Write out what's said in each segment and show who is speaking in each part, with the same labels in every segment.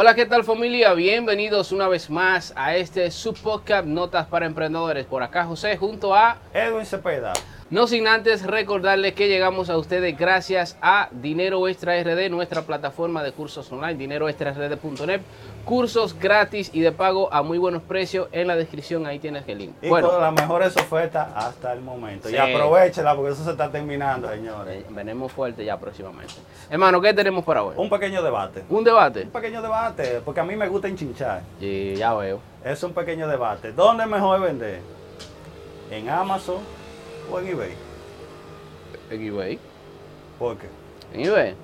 Speaker 1: Hola, ¿qué tal familia? Bienvenidos una vez más a este subpodcast Notas para Emprendedores. Por acá José junto a
Speaker 2: Edwin Cepeda.
Speaker 1: No sin antes recordarles que llegamos a ustedes gracias a Dinero Extra RD, nuestra plataforma de cursos online, dineroextrard.net. Cursos gratis y de pago a muy buenos precios. En la descripción ahí tienes el link.
Speaker 2: Y con las mejores ofertas hasta el momento.
Speaker 1: Sí.
Speaker 2: Y aprovechela porque eso se está terminando, señores.
Speaker 1: venimos fuerte ya próximamente. Hermano, ¿qué tenemos para hoy?
Speaker 2: Un pequeño debate.
Speaker 1: ¿Un debate?
Speaker 2: Un pequeño debate, porque a mí me gusta enchinchar.
Speaker 1: Sí, ya veo.
Speaker 2: Es un pequeño debate. ¿Dónde es mejor vender? ¿En Amazon o en eBay?
Speaker 1: En eBay.
Speaker 2: ¿Por qué?
Speaker 1: En eBay.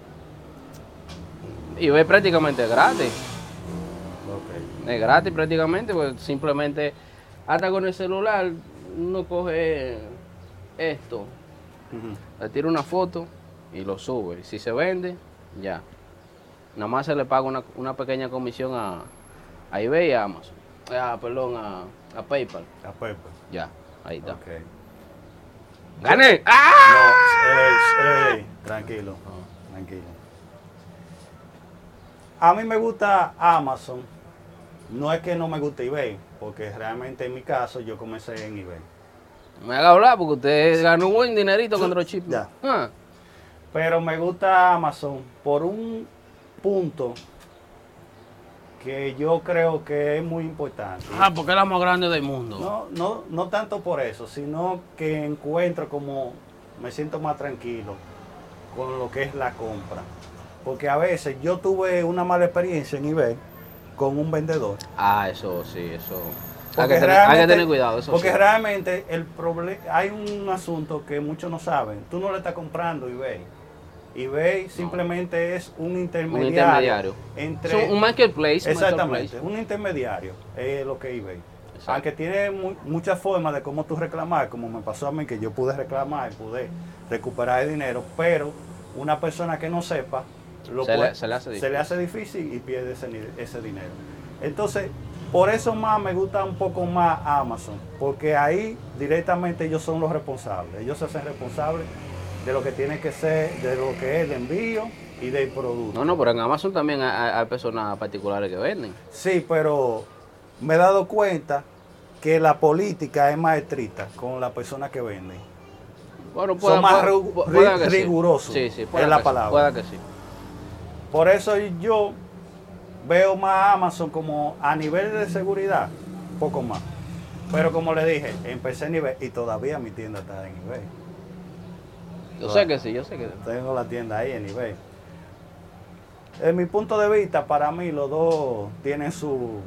Speaker 1: eBay prácticamente es gratis. Es gratis prácticamente, pues simplemente hasta con el celular uno coge esto, le tira una foto y lo sube. Si se vende, ya. Nada más se le paga una, una pequeña comisión a, a eBay y a Amazon. Ah, perdón, a, a PayPal.
Speaker 2: A Pepe.
Speaker 1: Ya, ahí está. ¡Gané! ¡Ah!
Speaker 2: No, ey, ey, tranquilo, tranquilo. A mí me gusta Amazon. No es que no me guste eBay, porque realmente en mi caso yo comencé en eBay.
Speaker 1: Me haga hablar porque usted ganó un buen dinerito con dropshipping.
Speaker 2: Ya.
Speaker 1: Ah,
Speaker 2: Pero me gusta Amazon por un punto que yo creo que es muy importante.
Speaker 1: Ah, porque es la más grande del mundo.
Speaker 2: No, no, no tanto por eso, sino que encuentro como me siento más tranquilo con lo que es la compra. Porque a veces yo tuve una mala experiencia en eBay con un vendedor.
Speaker 1: Ah, eso sí, eso. Hay que, tener, hay que
Speaker 2: realmente-
Speaker 1: tener cuidado, eso
Speaker 2: Porque
Speaker 1: sí.
Speaker 2: realmente el problema hay un asunto que muchos no saben. Tú no le estás comprando eBay. eBay simplemente es un intermediario,
Speaker 1: intermediario.
Speaker 2: entre
Speaker 1: un marketplace. un
Speaker 2: Exactamente,
Speaker 1: marketplace.
Speaker 2: un intermediario es lo que eBay.
Speaker 1: Exacto.
Speaker 2: Aunque tiene mu- muchas formas de cómo tú reclamar, como me pasó a mí, que yo pude reclamar y pude recuperar el dinero, pero una persona que no sepa, lo
Speaker 1: Se le-
Speaker 2: puede-
Speaker 1: se le hace
Speaker 2: se
Speaker 1: difícil.
Speaker 2: le hace difícil y pierde ese dinero. Entonces, por eso más me gusta un poco más Amazon, porque ahí directamente ellos son los responsables. Ellos se hacen responsables de lo que tiene que ser, de lo que es el envío y del producto.
Speaker 1: No, no, pero en Amazon también hay, personas particulares que venden.
Speaker 2: Sí, pero me he dado cuenta que la política es más estricta con las personas que venden.
Speaker 1: Bueno,
Speaker 2: Son más
Speaker 1: sí.
Speaker 2: rigurosos,
Speaker 1: Sí, sí, puede
Speaker 2: es la palabra.
Speaker 1: Puede que sí.
Speaker 2: Por eso yo veo más Amazon como a nivel de seguridad, poco más. Pero como le dije, empecé en eBay y todavía mi tienda está en eBay.
Speaker 1: Yo sé que sí, yo sé que sí.
Speaker 2: Tengo la tienda ahí en eBay. En mi punto de vista, para mí los dos tienen su,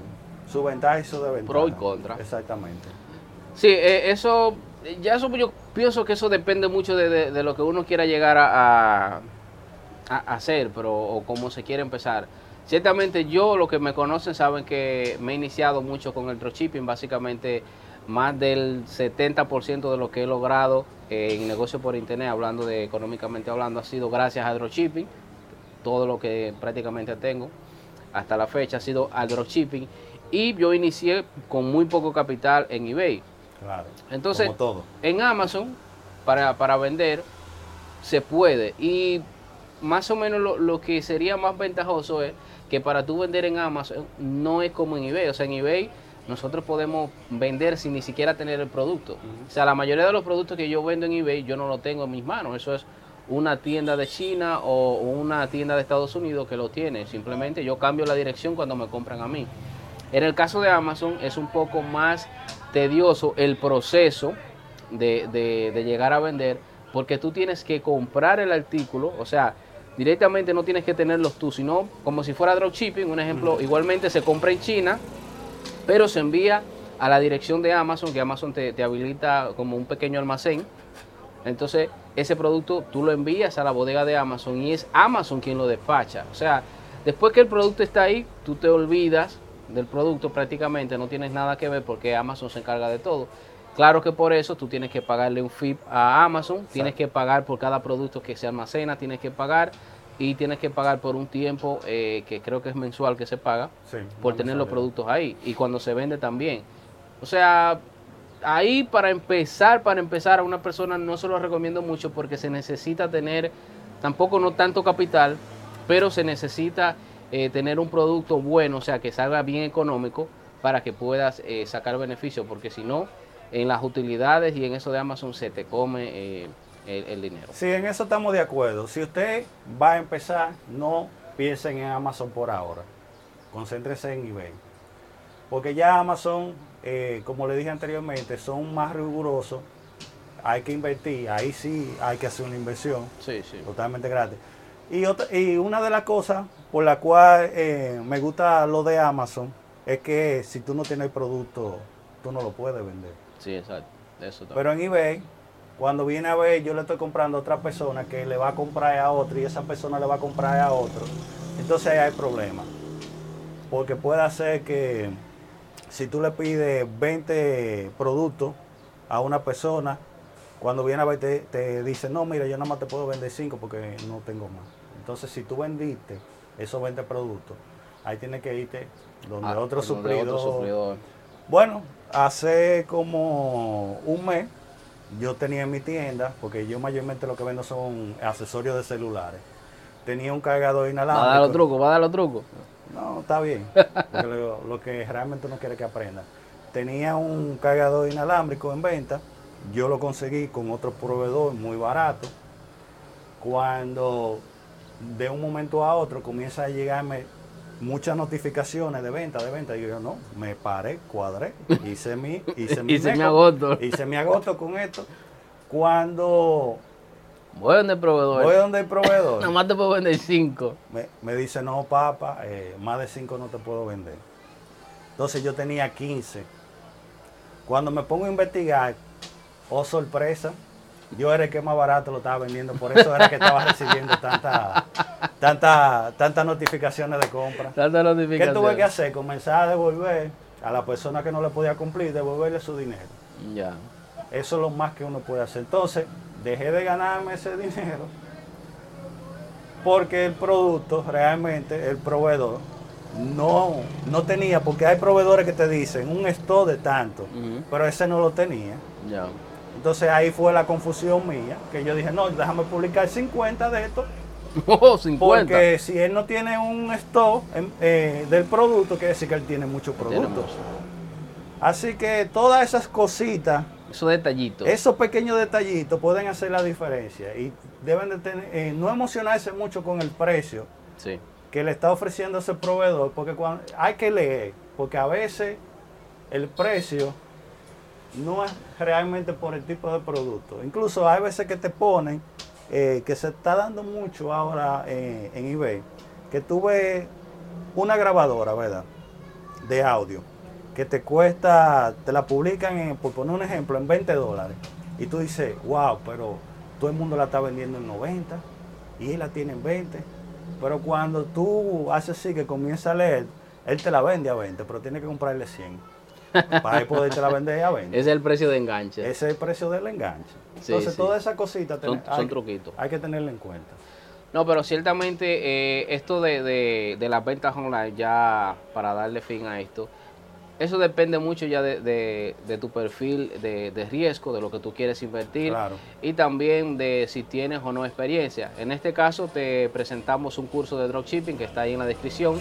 Speaker 2: su ventaja y su desventaja.
Speaker 1: Pro y contra.
Speaker 2: Exactamente.
Speaker 1: Sí, eh, eso, ya eso yo pienso que eso depende mucho de, de- de lo que uno quiera llegar a, a- a hacer, pero o cómo se quiere empezar. Ciertamente yo, los que me conocen, saben que me he iniciado mucho con el dropshipping, básicamente más del 70% de lo que he logrado en negocio por internet, hablando de económicamente hablando, ha sido gracias a dropshipping. Todo lo que prácticamente tengo hasta la fecha ha sido al dropshipping. Y yo inicié con muy poco capital en eBay.
Speaker 2: Claro.
Speaker 1: Entonces,
Speaker 2: como todo.
Speaker 1: en Amazon, para, para vender, se puede. Y más o menos lo, lo que sería más ventajoso es que para tú vender en Amazon no es como en eBay. O sea, en eBay nosotros podemos vender sin ni siquiera tener el producto. O sea, la mayoría de los productos que yo vendo en eBay yo no lo tengo en mis manos. Eso es una tienda de China o una tienda de Estados Unidos que lo tiene. Simplemente yo cambio la dirección cuando me compran a mí. En el caso de Amazon es un poco más tedioso el proceso de, de- de llegar a vender porque tú tienes que comprar el artículo, o sea, directamente no tienes que tenerlos tú, sino como si fuera dropshipping, un ejemplo, igualmente se compra en China, pero se envía a la dirección de Amazon, que Amazon te, te habilita como un pequeño almacén. Entonces, ese producto tú lo envías a la bodega de Amazon y es Amazon quien lo despacha. O sea, después que el producto está ahí, tú te olvidas del producto prácticamente, no tienes nada que ver porque Amazon se encarga de todo. Claro que por eso tú tienes que pagarle un fee a Amazon, tienes que pagar por cada producto que se almacena, tienes que pagar y tienes que pagar por un tiempo eh, que creo que es mensual que se paga
Speaker 2: Sí,
Speaker 1: por tener los productos ahí y cuando se vende también. O sea, ahí para empezar, para empezar a una persona no se lo recomiendo mucho porque se necesita tener, tampoco no tanto capital, pero se necesita eh, tener un producto bueno, o sea, que salga bien económico para que puedas eh, sacar beneficio, porque si no, en las utilidades y en eso de Amazon se te come eh, el, el dinero.
Speaker 2: Sí, en eso estamos de acuerdo. Si usted va a empezar, no piensen en Amazon por ahora. Concéntrese en eBay. Porque ya Amazon, eh, como le dije anteriormente, son más rigurosos. Hay que invertir. Ahí sí hay que hacer una inversión
Speaker 1: Sí, sí.
Speaker 2: totalmente gratis. Y, otra, y una de las cosas por la cual eh, me gusta lo de Amazon es que si tú no tienes el producto, tú no lo puedes vender.
Speaker 1: Sí, exacto. Eso también.
Speaker 2: Pero en eBay, cuando viene a ver, yo le estoy comprando a otra persona que le va a comprar a otro y esa persona le va a comprar a otro. Entonces ahí hay problema. Porque puede ser que si tú le pides 20 productos a una persona, cuando viene a ver te, te dice, no, mira, yo nada más te puedo vender 5 porque no tengo más. Entonces si tú vendiste esos 20 productos, ahí tienes que irte donde
Speaker 1: Ah,
Speaker 2: otro
Speaker 1: donde
Speaker 2: suplidor.
Speaker 1: otro suplidor.
Speaker 2: Bueno, hace como un mes yo tenía en mi tienda, porque yo mayormente lo que vendo son accesorios de celulares. Tenía un cargador
Speaker 1: Va a dar los
Speaker 2: inalámbrico.
Speaker 1: trucos, va a dar los trucos.
Speaker 2: No, está bien. Porque lo, lo que realmente uno quiere que aprenda. Tenía un cargador inalámbrico en venta. Yo lo conseguí con otro proveedor muy barato. Cuando de un momento a otro comienza a llegarme muchas notificaciones de venta, de venta, y yo no, me paré, cuadré, hice mi, hice mi,
Speaker 1: Hice mi
Speaker 2: meco,
Speaker 1: agosto.
Speaker 2: hice mi agosto con esto. Cuando
Speaker 1: Voy donde el proveedor.
Speaker 2: voy donde el proveedor,
Speaker 1: Nada más te puedo vender cinco.
Speaker 2: me, me dice, no, papá, eh, más de 5 no te puedo vender. Entonces yo tenía 15. Cuando me pongo a investigar, oh sorpresa, yo era el que más barato lo estaba vendiendo, por eso era que estaba recibiendo tantas tanta, tantas notificaciones de compra.
Speaker 1: Tanta
Speaker 2: ¿Qué
Speaker 1: notificación.
Speaker 2: tuve que hacer? Comenzar a devolver a la persona que no le podía cumplir, devolverle su dinero.
Speaker 1: Ya.
Speaker 2: Eso es lo más que uno puede hacer. Entonces, dejé de ganarme ese dinero porque el producto, realmente, el proveedor, no, no tenía, porque hay proveedores que te dicen un stock de tanto, pero ese no lo tenía.
Speaker 1: Ya.
Speaker 2: Entonces ahí fue la confusión mía, que yo dije, no, déjame publicar 50 de estos,
Speaker 1: Oh, 50.
Speaker 2: porque si él no tiene un stock em, eh, del producto, quiere decir que él tiene muchos productos. Así que todas esas cositas
Speaker 1: Esos detallitos.
Speaker 2: Esos pequeños detallitos pueden hacer la diferencia y deben de tener, eh, no emocionarse mucho con el precio
Speaker 1: Sí.
Speaker 2: que le está ofreciendo ese proveedor, porque cuando, hay que leer, porque a veces el precio no es realmente por el tipo de producto. Incluso hay veces que te ponen, eh, que se está dando mucho ahora eh, en eBay, que tú ves una grabadora, ¿verdad? De audio, que te cuesta, te la publican, en, por poner un ejemplo, en 20 dólares. Y tú dices, wow, pero todo el mundo la está vendiendo en 90 y él la tiene en 20. Pero cuando tú haces así, que comienza a leer, él te la vende a 20, pero tiene que comprarle 100 para él poderte la vender a 20.
Speaker 1: Ese es el precio de enganche.
Speaker 2: Ese es el precio del enganche. Entonces,
Speaker 1: sí.
Speaker 2: todas esas cositas
Speaker 1: Son-
Speaker 2: hay,
Speaker 1: truquitos.
Speaker 2: hay que tenerla en cuenta.
Speaker 1: No, pero ciertamente eh, esto de, de- de las ventas online, ya para darle fin a esto, eso depende mucho ya de, de- de tu perfil de, de riesgo, de lo que tú quieres invertir
Speaker 2: Claro.
Speaker 1: y también de si tienes o no experiencia. En este caso te presentamos un curso de dropshipping que está ahí en la descripción,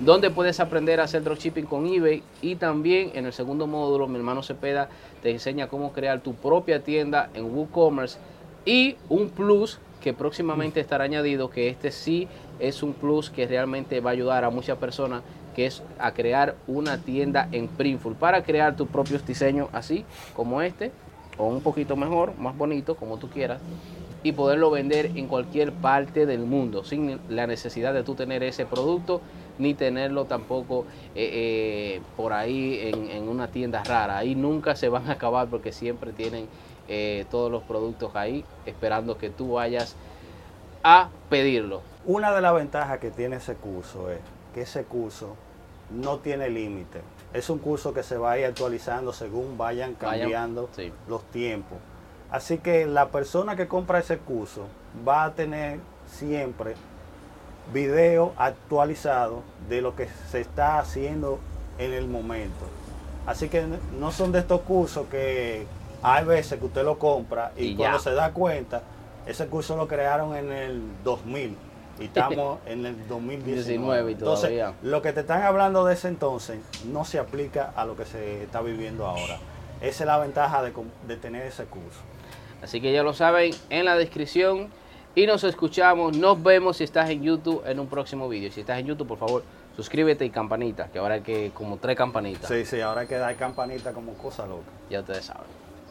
Speaker 1: donde puedes aprender a hacer dropshipping con eBay. Y también en el segundo módulo mi hermano Cepeda te enseña cómo crear tu propia tienda en WooCommerce. Y un plus que próximamente estará añadido, que este sí es un plus que realmente va a ayudar a muchas personas, que es a crear una tienda en Printful. Para crear tus propios diseños así como este, o un poquito mejor, más bonito, como tú quieras, y poderlo vender en cualquier parte del mundo, sin la necesidad de tú tener ese producto, ni tenerlo tampoco eh, eh, por ahí en, en una tienda rara. Ahí nunca se van a acabar porque siempre tienen eh, todos los productos ahí esperando que tú vayas a pedirlo.
Speaker 2: Una de las ventajas que tiene ese curso es que ese curso no tiene límite. Es un curso que se va a ir actualizando según vayan
Speaker 1: Vayan,
Speaker 2: cambiando
Speaker 1: sí.
Speaker 2: los tiempos. Así que la persona que compra ese curso va a tener siempre video actualizado de lo que se está haciendo en el momento. Así que no son de estos cursos que hay veces que usted lo compra y,
Speaker 1: Y
Speaker 2: cuando
Speaker 1: ya.
Speaker 2: se da cuenta, ese curso lo crearon en el 2000 Y estamos en el 2019.
Speaker 1: 19 y
Speaker 2: entonces, lo que te están hablando de ese entonces no se aplica a lo que se está viviendo ahora. Esa es la ventaja de, de tener ese curso.
Speaker 1: Así que ya lo saben en la descripción. Y nos escuchamos, nos vemos si estás en YouTube en un próximo vídeo. Si estás en YouTube, por favor, suscríbete y campanita, que ahora hay que como tres campanitas.
Speaker 2: Sí, sí, ahora hay que dar campanita como cosa loca.
Speaker 1: Ya ustedes saben.